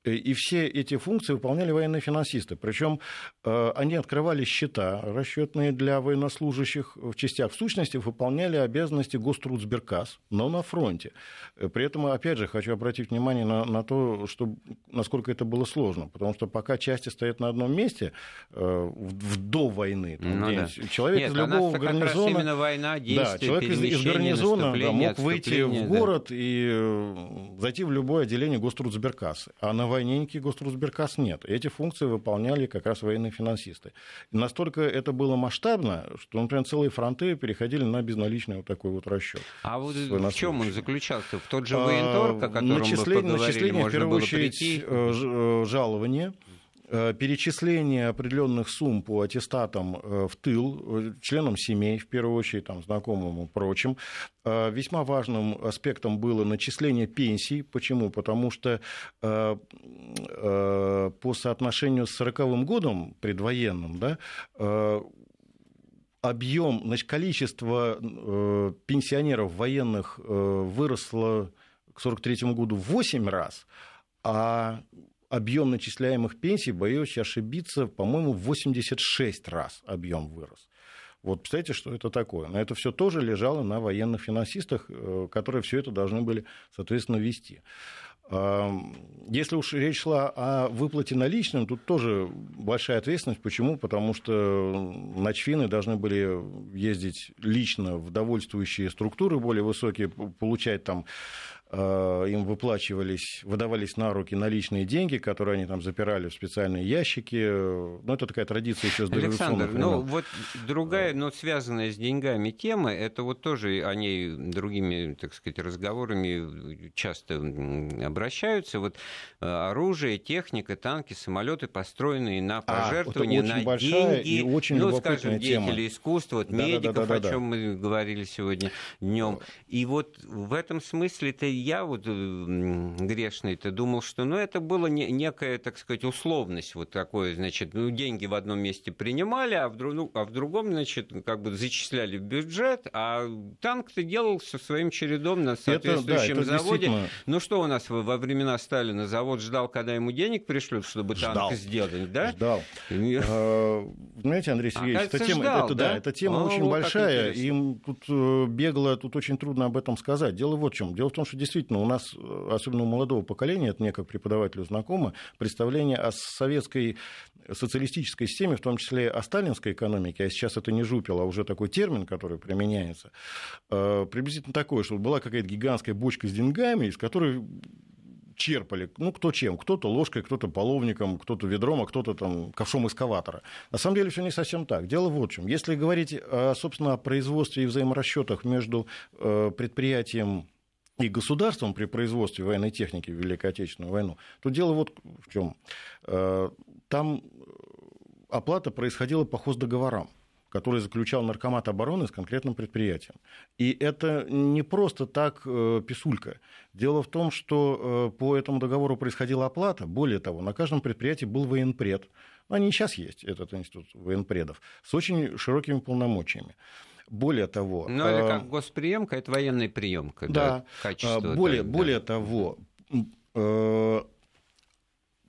И все эти функции выполняли военные финансисты. Причем э, они открывали счета расчетные для военнослужащих в частях. В сущности, выполняли обязанности Гострудсберкас, но на фронте. При этом, опять же, хочу обратить внимание на, на то, что, насколько это было сложно. Потому что пока части стоят на одном месте, э, в, в, до войны, там, ну, да. Человек Нет, из любого гарнизона... именно война, да, человек из, из гарнизона да, мог выйти в город да. и э, зайти в любое отделение Гострудсберкаса. А на войне никаких Гострудсберкас нет. Эти функции выполняли как раз военные финансисты. И настолько это было масштабно, что, например, целые фронты переходили на безналичный вот такой вот расчет. А вот в чем он заключался? В тот же военторг, о котором начисление, вы поговорили, начисление, можно в первую очередь, прийти? Э, э, жалование, перечисление определенных сумм по аттестатам э, в тыл, э, членам семей, в первую очередь, там, знакомым и прочим. Весьма важным аспектом было начисление пенсий. Почему? Потому что по соотношению с 40-м годом предвоенным, да, объем, значит, количество пенсионеров военных выросло к 1943 году в 8 раз, а объем начисляемых пенсий, боюсь ошибиться, по-моему, в 86 раз объем вырос. Вот представляете, что это такое? Но это все тоже лежало на военных финансистах, э, которые все это должны были, соответственно, вести. Если уж речь шла о выплате наличным, тут тоже большая ответственность. Почему? Потому что начфины должны были ездить лично в довольствующие структуры более высокие, получать там им выплачивались, выдавались на руки наличные деньги, которые они там запирали в специальные ящики. Ну, это такая традиция еще с Александр, ну вот другая, но связанная с деньгами тема, это вот тоже о ней другими, так сказать, разговорами часто обращаются. Вот э, оружие, техника, танки, самолеты, построенные на пожертвования, а, на деньги, и очень ну, скажем, тема. деятели искусства, вот да, медиков, да, да, да, о чем мы говорили сегодня днем. И вот в этом смысле это я вот э, грешный-то думал, что ну, это было не, некая, так сказать, условность вот такое, значит, ну, деньги в одном месте принимали, а в, ну, а в другом, значит, как бы зачисляли в бюджет, а танк-то делал со своим чередом на соответствующем это, да, это заводе. Ну, что у нас во времена Сталина? Завод ждал, когда ему денег пришлют, чтобы ждал. танк сделать, да? Ждал. А, знаете, Андрей а, Сергеевич, эта тема, ждал, это, да? Да, эта тема очень большая, им тут э, бегло, тут очень трудно об этом сказать. Дело вот в чем. Дело в том, что действительно у нас, э, особенно у молодого поколения, это мне как преподавателю знакомо, представление о советской социалистической системе, в том числе о сталинской экономике, а сейчас это не жупел, а уже такой термин, который применяется, э, приблизительно такое, что была какая-то гигантская бочка с деньгами, из которой черпали, ну, кто чем, кто-то ложкой, кто-то половником, кто-то ведром, а кто-то там ковшом эскаватора. На самом деле все не совсем так. Дело вот в чем. Если говорить, собственно, о производстве и взаиморасчетах между э, предприятием и государством при производстве военной техники в Великой Отечественную войну, то дело вот в чем. Э, там оплата происходила по хоздоговорам который заключал наркомат обороны с конкретным предприятием. И это не просто так э, писулька. Дело в том, что э, по этому договору происходила оплата. Более того, на каждом предприятии был военпред. Они и сейчас есть, этот институт военпредов, с очень широкими полномочиями. Более того... Ну, или как госприемка, это военная приемка. Да, да качество. Более, так, более да. того, э,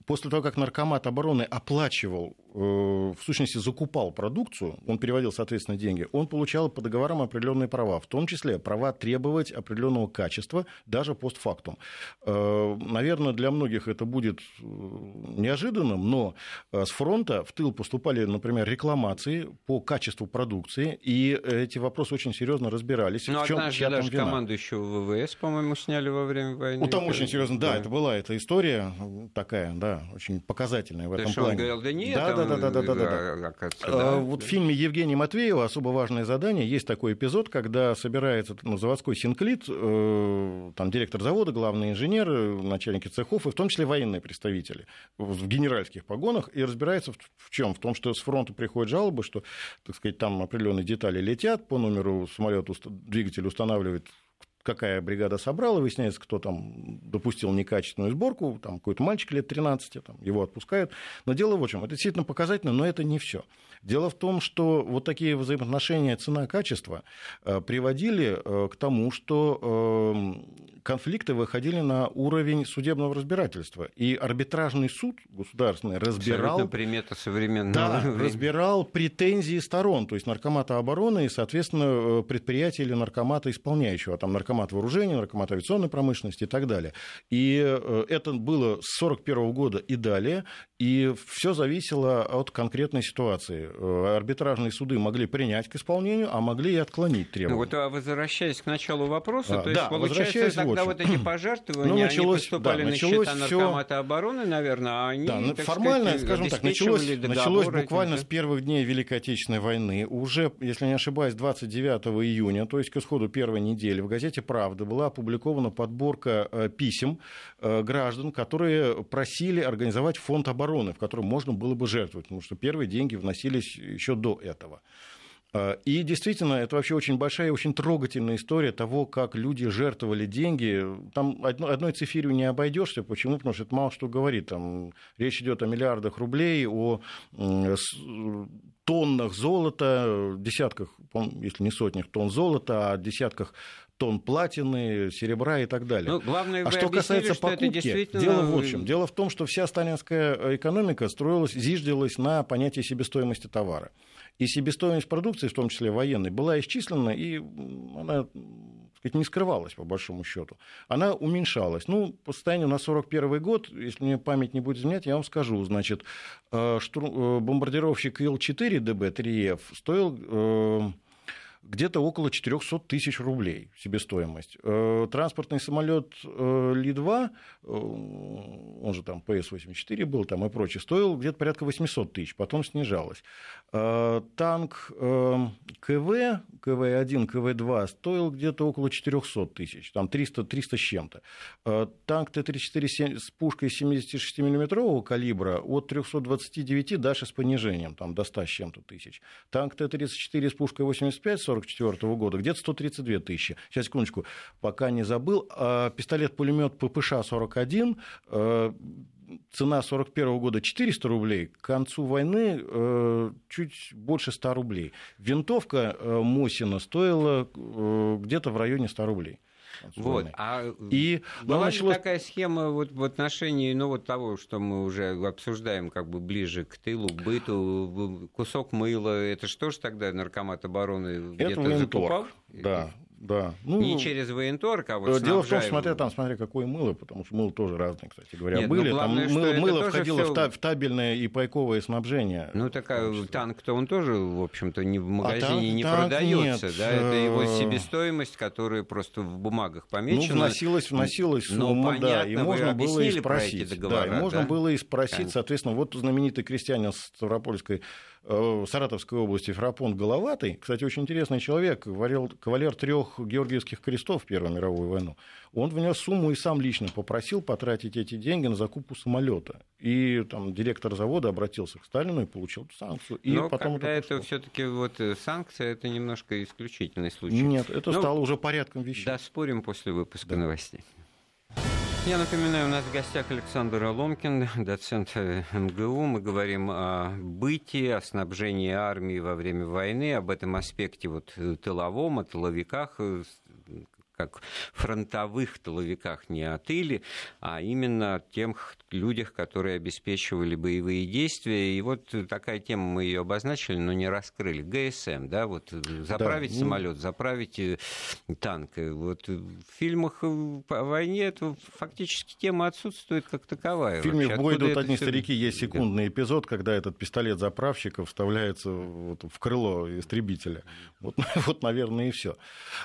после того, как наркомат обороны оплачивал в сущности, закупал продукцию, он переводил, соответственно, деньги, он получал по договорам определенные права, в том числе права требовать определенного качества даже постфактум. Э, наверное, для многих это будет э, неожиданным, но с фронта в тыл поступали, например, рекламации по качеству продукции, и эти вопросы очень серьезно разбирались. Ну, однажды даже вина. командующего ВВС, по-моему, сняли во время войны. Ну, там очень серьезно, да, да, это была эта история такая, да, очень показательная в этом плане. Он говорил, да нет, да, да, да, да, да, да, да. Вот в фильме Евгения Матвеева особо важное задание. Есть такой эпизод, когда собирается ну, заводской синклит, э, там директор завода, главный инженер, начальники цехов, и в том числе военные представители в генеральских погонах, и разбирается в чем? В том, что с фронта приходят жалобы, что, так сказать, там определенные детали летят, по номеру самолета двигатель устанавливает какая бригада собрала, выясняется, кто там допустил некачественную сборку, там какой-то мальчик лет 13, там, его отпускают. Но дело в чем, это действительно показательно, но это не все. Дело в том, что вот такие взаимоотношения цена-качество э, приводили э, к тому, что эм, конфликты выходили на уровень судебного разбирательства. И арбитражный суд государственный разбирал... примета современного да, разбирал претензии сторон, то есть наркомата обороны и, соответственно, э, предприятия или наркомата исполняющего, там наркомат вооружения, наркомат авиационной промышленности и так далее. И это было с 1941 года и далее, и все зависело от конкретной ситуации. Э, арбитражные суды могли принять к исполнению, а могли и отклонить требования. Ну, вот, а возвращаясь к началу вопроса, а, то есть, да, получается, тогда вот, эти пожертвования, ну, началось, они поступали да, на счета наркомата всё... обороны, наверное, а они, да, ну, формально, сказать, скажем так, началось, началось буквально с первых дней Великой Отечественной войны. Уже, если не ошибаюсь, 29 июня, то есть к исходу первой недели, в газете «Правда» была опубликована подборка э, писем э, граждан, которые просили организовать фонд обороны, в котором можно было бы жертвовать, потому что первые деньги вносились еще до этого. А, и действительно, это вообще очень большая и очень трогательная история того, как люди жертвовали деньги. Там одной цифирью не обойдешься. Почему? Потому что это мало что говорит. Там речь идет о миллиардах рублей, о тоннах золота, десятках, если не сотнях тонн золота, о десятках тонн платины, серебра и так далее. Ну, главное, а что касается что покупки, действительно... дело в общем. Дело в том, что вся сталинская экономика строилась, зиждилась на понятии себестоимости товара. И себестоимость продукции, в том числе военной, была исчислена, и она сказать, не скрывалась, по большому счету. Она уменьшалась. Ну, по состоянию на 41 год, если мне память не будет изменять, я вам скажу. Значит, э, э, бомбардировщик Ил-4 ДБ-3Ф стоил э, где-то около 400 тысяч рублей себестоимость. Э, транспортный самолет э, Ли-2, э, он же там ПС-84 был там и прочее, стоил где-то порядка 800 тысяч, потом снижалось. Танк КВ, КВ-1, КВ-2 стоил где-то около 400 тысяч, там 300, 300 с чем-то. Танк Т-34 с пушкой 76 миллиметрового калибра от 329 даже с понижением, там до 100 с чем-то тысяч. Танк Т-34 с пушкой 85 1944 года, где-то 132 тысячи. Сейчас, секундочку, пока не забыл. А, пистолет-пулемет ППШ-41 э, цена 41 года 400 рублей, к концу войны э, чуть больше 100 рублей. Винтовка э, Мосина стоила где-то в районе 100 рублей. Вот. А и была началось... такая схема вот в отношении ну, вот того, что мы уже обсуждаем как бы ближе к тылу, к быту, кусок мыла, это что ж тогда наркомат обороны где-то закупал? Да, да. Ну, не через военторг, а вот э, Дело в том, что смотря там, смотря какое мыло, потому что мыло тоже разное, кстати говоря, Нет, ну, были. Ну, главное, там мыло, мыло входило всё... в табельное и пайковое снабжение. Ну, такая танк-то он тоже, в общем-то, не в а магазине а танк, не танк продается. Нет. Да? Это его э, себестоимость, которая просто в бумагах помечена. Ну, вносилась, вносилась сумма, ну, да, и можно было и спросить. Да, и можно было и спросить, соответственно, вот знаменитый крестьянин Ставропольской Э, Саратовской области Ферапонт Головатый, кстати, очень интересный человек, кавалер трех Георгиевских крестов в Первую мировую войну, он внес сумму и сам лично попросил потратить эти деньги на закупку самолета. И там директор завода обратился к Сталину и получил санкцию. И Но потом когда это, это все-таки вот э, санкция, это немножко исключительный случай. Нет, это Но... стало уже порядком вещей. Да, спорим после выпуска да. новостей. Я напоминаю, у нас в гостях Александр Аломкин, доцент МГУ. Мы говорим о бытии, о снабжении армии во время войны, об этом аспекте вот тыловом, о тыловиках, как фронтовых тыловиках не о тыле, а именно о тех людях, которые обеспечивали боевые действия. И вот такая тема, мы ее обозначили, но не раскрыли. ГСМ, да, вот заправить да, самолет, ну... заправить э, танк. Вот в фильмах о войне это фактически тема отсутствует как таковая. В фильме «В бой идут одни все... старики» есть секундный эпизод, когда этот пистолет заправщика вставляется вот в крыло истребителя. Вот, вот наверное, и все.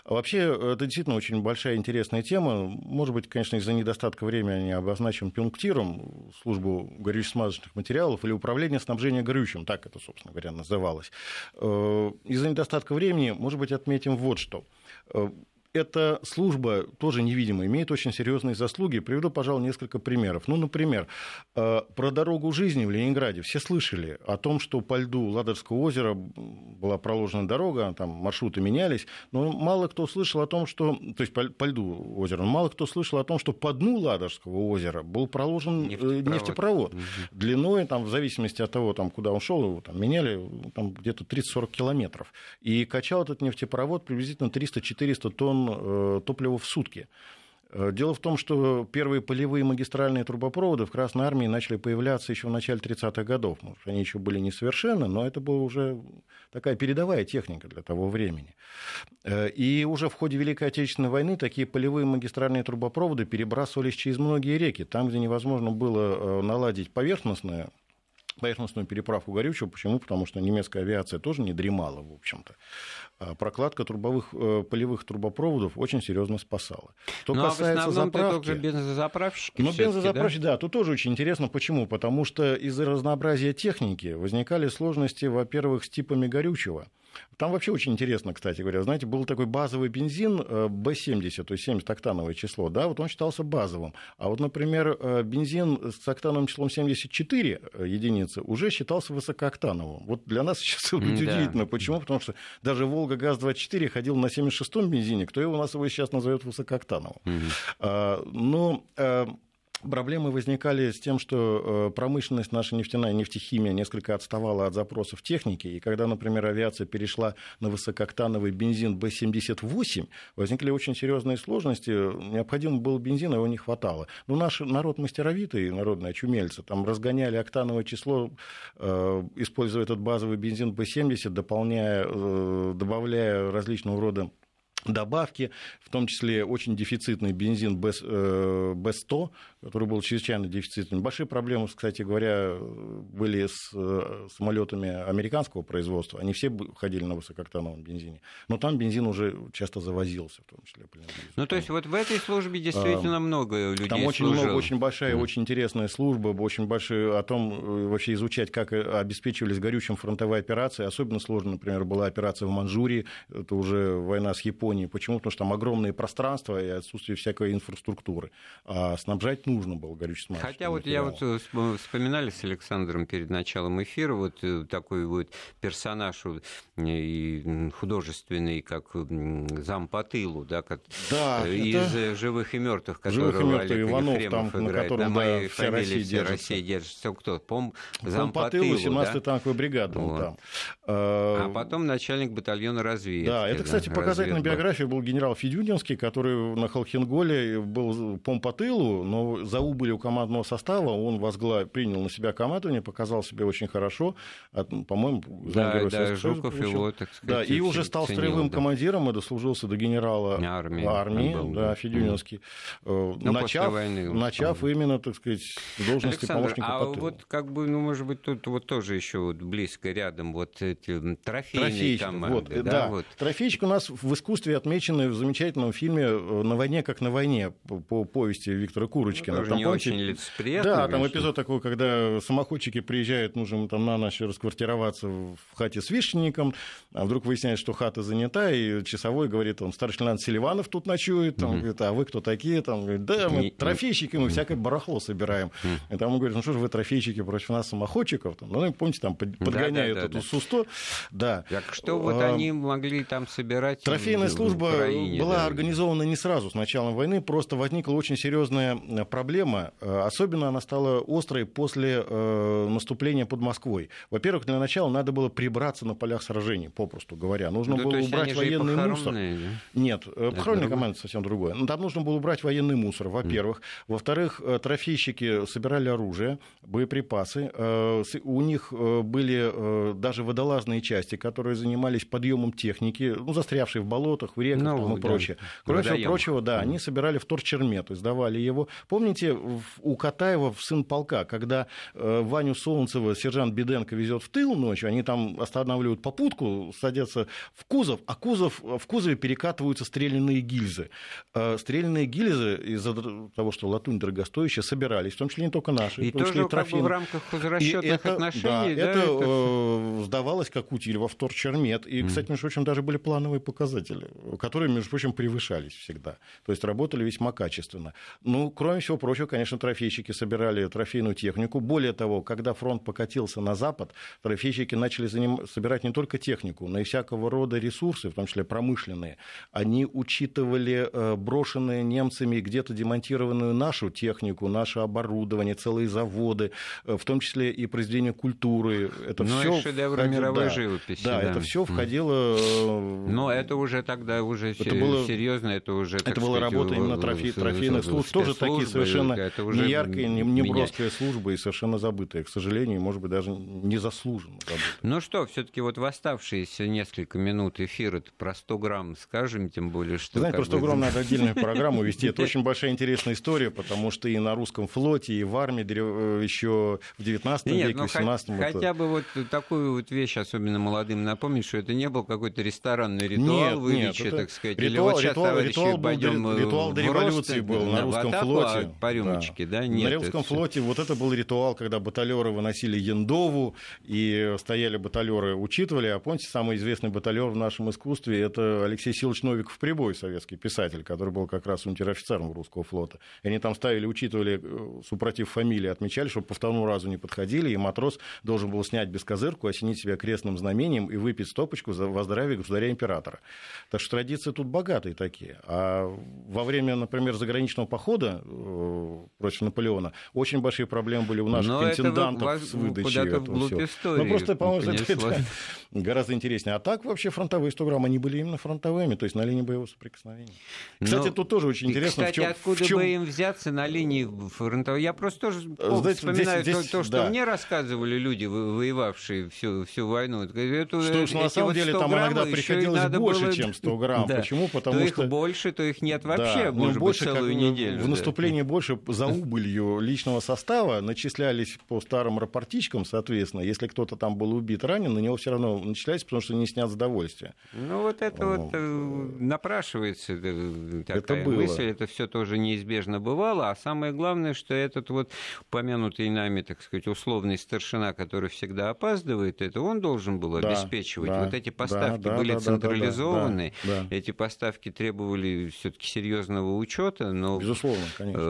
Вообще, это действительно очень большая интересная тема. Может быть, конечно, из-за недостатка времени обозначим пунктиром службу горюче-смазочных материалов или управление снабжения горючим, так это, собственно говоря, называлось. Э, из-за недостатка времени, может быть, отметим вот что. Э, эта служба, тоже невидимая, имеет очень серьезные заслуги. Приведу, пожалуй, несколько примеров. Ну, например, э, про дорогу жизни в Ленинграде все слышали о том, что по льду Ладожского озера была проложена дорога, там маршруты менялись, но мало кто слышал о том, что, то есть по, по льду озера, мало кто слышал о том, что по дну Ладожского озера был проложен нефтепровод, нефтепровод. Угу. длиной, там, в зависимости от того, там, куда он шел, его там меняли там, где-то 30-40 километров. И качал этот нефтепровод приблизительно 300-400 тонн э, топлива в сутки. Э, дело в том, что первые полевые магистральные трубопроводы в Красной Армии начали появляться еще в начале 30-х годов. Может, они еще были несовершенны, но это была уже такая передовая техника для того времени. Э, и уже в ходе Великой Отечественной войны такие полевые магистральные трубопроводы перебрасывались через многие реки. Там, где невозможно было наладить поверхностное поверхностную переправку горючего. Почему? Потому что немецкая авиация тоже не дремала, в общем-то. А прокладка трубовых, э, полевых трубопроводов очень серьезно спасала. Что ну, касается а в заправки... Это бензозаправщики Ну, бензозаправщики, да? да, тут тоже очень интересно. Почему? Потому что из-за разнообразия техники возникали сложности, во-первых, с типами горючего. Там вообще очень интересно, кстати говоря. Знаете, был такой базовый бензин B70, э, то есть 70-октановое число, да, вот он считался базовым. А вот, например, э, бензин с октановым числом 74 э, единицы уже считался высокооктановым. Вот для нас сейчас это да. удивительно. Почему? Потому что даже Волга ГАЗ-24 ходил на 76-м бензине. Кто его у нас его сейчас назовет высокооктановым? Угу. Но Проблемы возникали с тем, что э, промышленность наша нефтяная, нефтехимия несколько отставала от запросов техники, и когда, например, авиация перешла на высокооктановый бензин B78, возникли очень серьезные сложности, необходимо был бензин, а его не хватало. Но наш народ мастеровитый, народные очумельцы, там разгоняли октановое число, э, используя этот базовый бензин B70, дополняя, э, добавляя различного рода добавки, в том числе очень дефицитный бензин B100, э, который был чрезвычайно дефицитным. Большие проблемы, кстати говоря, были с э, самолетами американского производства. Они все ходили на высокооктановом бензине. Но там бензин уже часто завозился, в том числе. Ну, то есть вот в этой службе действительно а, много людей Там очень служило. много, очень большая, mm. очень интересная служба, очень большая о том, э, вообще изучать, как обеспечивались горючим фронтовые операции. Особенно сложно, например, была операция в Манчжурии. Это уже война с Японией Японии. Почему? Потому что там огромные пространства и отсутствие всякой инфраструктуры. А снабжать нужно было горючим Хотя вот я вот э, вспоминали с Александром перед началом эфира, вот э, такой вот персонаж и художественный, как зам по тылу, да, как, да э, из это... «Живых и мертвых», которого Живых и мертвых, Иванов, Ефремов там, играет. На котором, да, моей вся Россия держится. Россия держится. Кто? Пом... Зам по тылу, 17-й да? танковой бригады. Вот. Там. А потом начальник батальона разведки. Да, это, кстати, показательная биография фотографии был генерал Федюнинский, который на Холхенголе был пом по тылу, но за убылью командного состава он возгла... принял на себя командование, показал себя очень хорошо. По-моему, да, да, Жуков его, так сказать, Да, и уже стал ценил, строевым да. командиром, и дослужился до генерала армии, армии был, да, Федюнинский, mm. начав, войны, начав именно, так сказать, должности Александр, помощника а по тылу. вот как бы, ну, может быть, тут вот тоже еще вот близко рядом вот эти трофейные Трофейчик, команды. Вот, да, да. Вот. Трофейчик у нас в искусстве были отмечены в замечательном фильме э, «На войне, как на войне» по повести Виктора Курочкина. Ну, там, не помните, очень лицеприятно. Да, там эпизод такой, когда самоходчики приезжают, нужно там на ночь расквартироваться в хате с вишенником, а вдруг выясняется, что хата занята, и часовой говорит, он старший лейтенант Селиванов тут ночует, там, говорит, а вы кто такие? Там, говорит, да, мы трофейщики, мы всякое барахло собираем. И там он говорит, ну что же вы трофейщики против нас самоходчиков? Там, ну, помните, там подгоняют да, да, эту да, сусто. Да. Так что вот они могли там собирать? Трофейная служба Украине, была да. организована не сразу с началом войны, просто возникла очень серьезная э, проблема. Э, особенно она стала острой после э, наступления под Москвой. Во-первых, для начала надо было прибраться на полях сражений, попросту говоря. Нужно да, было убрать военный мусор. Да? Нет, похоронная команда совсем другое. Но там нужно было убрать военный мусор, во-первых. Mm. Во-вторых, трофейщики собирали оружие, боеприпасы. У них были даже водолазные части, которые занимались подъемом техники, ну, застрявшие в болотах, в реках ну, там, и да. прочее. Кроме всего прочего, да, они собирали вторчермет, издавали его. Помните, у Катаева в «Сын полка», когда э, Ваню Солнцева сержант Беденко везет в тыл ночью, они там останавливают попутку, садятся в кузов, а кузов, в кузове перекатываются стрелянные гильзы. Э, стрелянные гильзы из-за того, что латунь дорогостоящая, собирались, в том числе не только наши, и в том числе тоже и Как бы в рамках расчетных это, отношений, да, да, это, это... Э, сдавалось как утиль во вторчермет. И, кстати, между прочим, даже были плановые показатели которые, между прочим, превышались всегда. То есть работали весьма качественно. Ну, кроме всего прочего, конечно, трофейщики собирали трофейную технику. Более того, когда фронт покатился на запад, трофейщики начали заним... собирать не только технику, но и всякого рода ресурсы, в том числе промышленные. Они учитывали э, брошенные немцами где-то демонтированную нашу технику, наше оборудование, целые заводы, э, в том числе и произведение культуры. Это ну, все шедевры входило, мировой да, живописи. Да, да, это все входило... Э, Но это уже тогда уже это было, серьезно, это уже... Это была работа именно трофей, трофейных служб, тоже такие совершенно не яркие, не, не броская служба и совершенно забытая, к сожалению, может быть, даже незаслуженно забытая. Ну что, все таки вот в оставшиеся несколько минут эфира про 100 грамм скажем, тем более, что... Знаете, про 100 грамм надо отдельную программу вести. Это очень большая интересная история, потому что и на русском флоте, и в армии э, еще в 19 веке, в 18 ну, Хотя бы вот такую вот вещь, особенно молодым, напомнить, что это не был какой-то ресторанный ритуал выдачи, так сказать. Ритуал, Или вот ритуал, ритуал, был, ритуал до революции был на русском флоте. По рюмочке, да? Нет, на русском флоте вот это был ритуал, когда баталеры выносили яндову, и стояли баталеры, учитывали. А помните, самый известный баталер в нашем искусстве это Алексей Силович Новиков Прибой, советский писатель, который был как раз унтер-офицером русского флота. И они там ставили, учитывали, э, супротив фамилии, отмечали, чтобы по второму разу не подходили, и матрос должен был снять бескозырку, осенить себя крестным знамением и выпить стопочку за во здравие государя-императора. Так что традиции тут богатые такие. А во время, например, заграничного похода э, против Наполеона очень большие проблемы были у наших Но интендантов это с выдачей этого всего. Ну, просто, по-моему, это, гораздо интереснее. А так вообще фронтовые 100 грамм, они были именно фронтовыми, то есть на линии боевого соприкосновения. Кстати, Но, тут тоже очень интересно. Кстати, в чем, откуда в чем... бы им взяться на линии фронтовой? Я просто тоже Знаете, вспоминаю здесь, здесь, то, то, что да. мне рассказывали люди, воевавшие всю, всю войну. Это, что уж на самом деле там иногда приходилось больше, было... чем 100 грамм. Да. Почему? Потому то что... их больше, то их нет вообще, да. Ну, может больше, быть, целую неделю. В да. наступлении больше за убылью личного состава начислялись по старым рапортичкам, соответственно. Если кто-то там был убит, ранен, на него все равно начислялись, потому что не снят с довольствия. Ну, вот это вот э, напрашивается э, такая это было. мысль. Это все тоже неизбежно бывало. А самое главное, что этот вот упомянутый нами, так сказать, условный старшина, который всегда опаздывает, это он должен был да, обеспечивать. Да, вот эти поставки да, были да, централизованы. Да. Эти поставки требовали все-таки серьезного учета, но... Безусловно, конечно.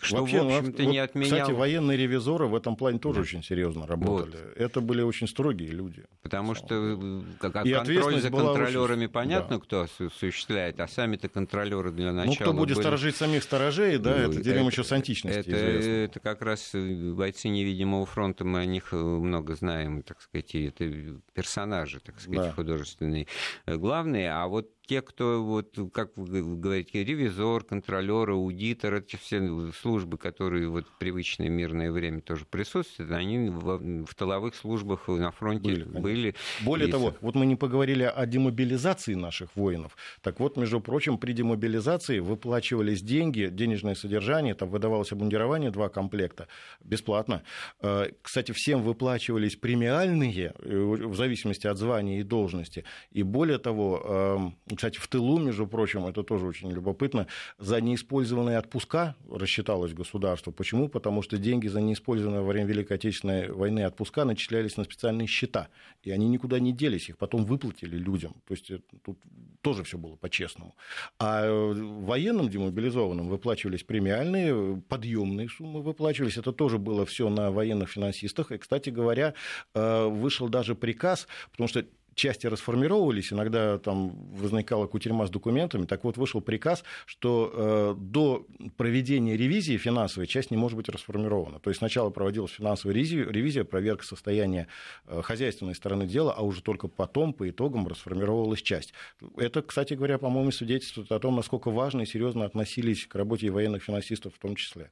Что, Вообще, в общем-то, вот, не отменял... Кстати, военные ревизоры в этом плане тоже да. очень серьезно работали. Вот. Это были очень строгие люди. Потому что э, как, контроль за контролерами очень... понятно, да. кто осуществляет, а сами-то контролеры для начала... Ну, кто будет были... сторожить самих сторожей, да, ну, это дерьмо еще с античности это, это как раз э, бойцы невидимого фронта, мы о них э, много знаем, так сказать, и это персонажи, так сказать, да. художественные главные. А вот те, кто, вот, как вы говорите, ревизор, контролер, аудитор, эти все службы, которые вот в привычное мирное время тоже присутствуют, они в, в тыловых службах на фронте были. были Более и... того, вот мы не поговорили о демобилизации наших воинов. Так вот, между прочим, при демобилизации выплачивались деньги, денежное содержание, там выдавалось обмундирование, два комплекта, бесплатно. Э, кстати, всем выплачивались премиальные, э, в зависимости от звания и должности. И более того, эм, кстати, в тылу, между прочим, это тоже очень любопытно, за неиспользованные отпуска рассчиталось государство. Почему? Потому что деньги за неиспользованные во время Великой Отечественной войны отпуска начислялись на специальные счета, и они никуда не делись, их потом выплатили людям. То есть тут тоже все было по-честному. А военным демобилизованным выплачивались премиальные, подъемные суммы выплачивались. Это тоже было все на военных финансистах. И, кстати говоря, э, вышел даже приказ, потому что части расформировались, иногда там возникала кутерьма с документами. Так вот, вышел приказ, что э, до проведения ревизии финансовой часть не может быть расформирована. То есть сначала проводилась финансовая ревизия, ревизия проверка состояния э, хозяйственной стороны дела, а уже только потом, по итогам, расформировалась часть. Это, кстати говоря, по-моему, свидетельствует о том, насколько важно и серьезно относились к работе военных финансистов в том числе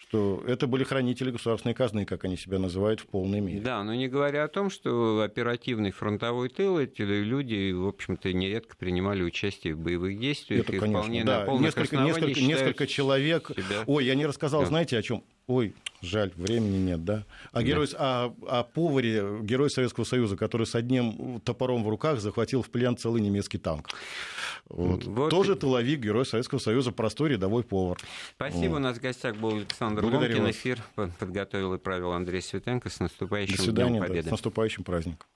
что это были хранители государственной казны, как они себя называют, в полной мере. Да, но не говоря о том, что оперативный фронтовой тыл, эти люди, в общем-то, нередко принимали участие в боевых действиях. Это, и конечно, вполне да. на несколько, несколько, несколько человек... Себя... Ой, я не рассказал, да. знаете, о чем? Ой, жаль, времени нет, да? А герой, о, о поваре, герой Советского Союза, который с одним топором в руках захватил в плен целый немецкий танк. Вот. Вот. Тоже тыловик, герой Советского Союза, простой рядовой повар. Спасибо. Вот. У нас в гостях был Александр Благодарю Ломкин. Эфир подготовил и правил Андрей Светенко. С наступающим До свидания, Днем Победы. Да, с наступающим праздником.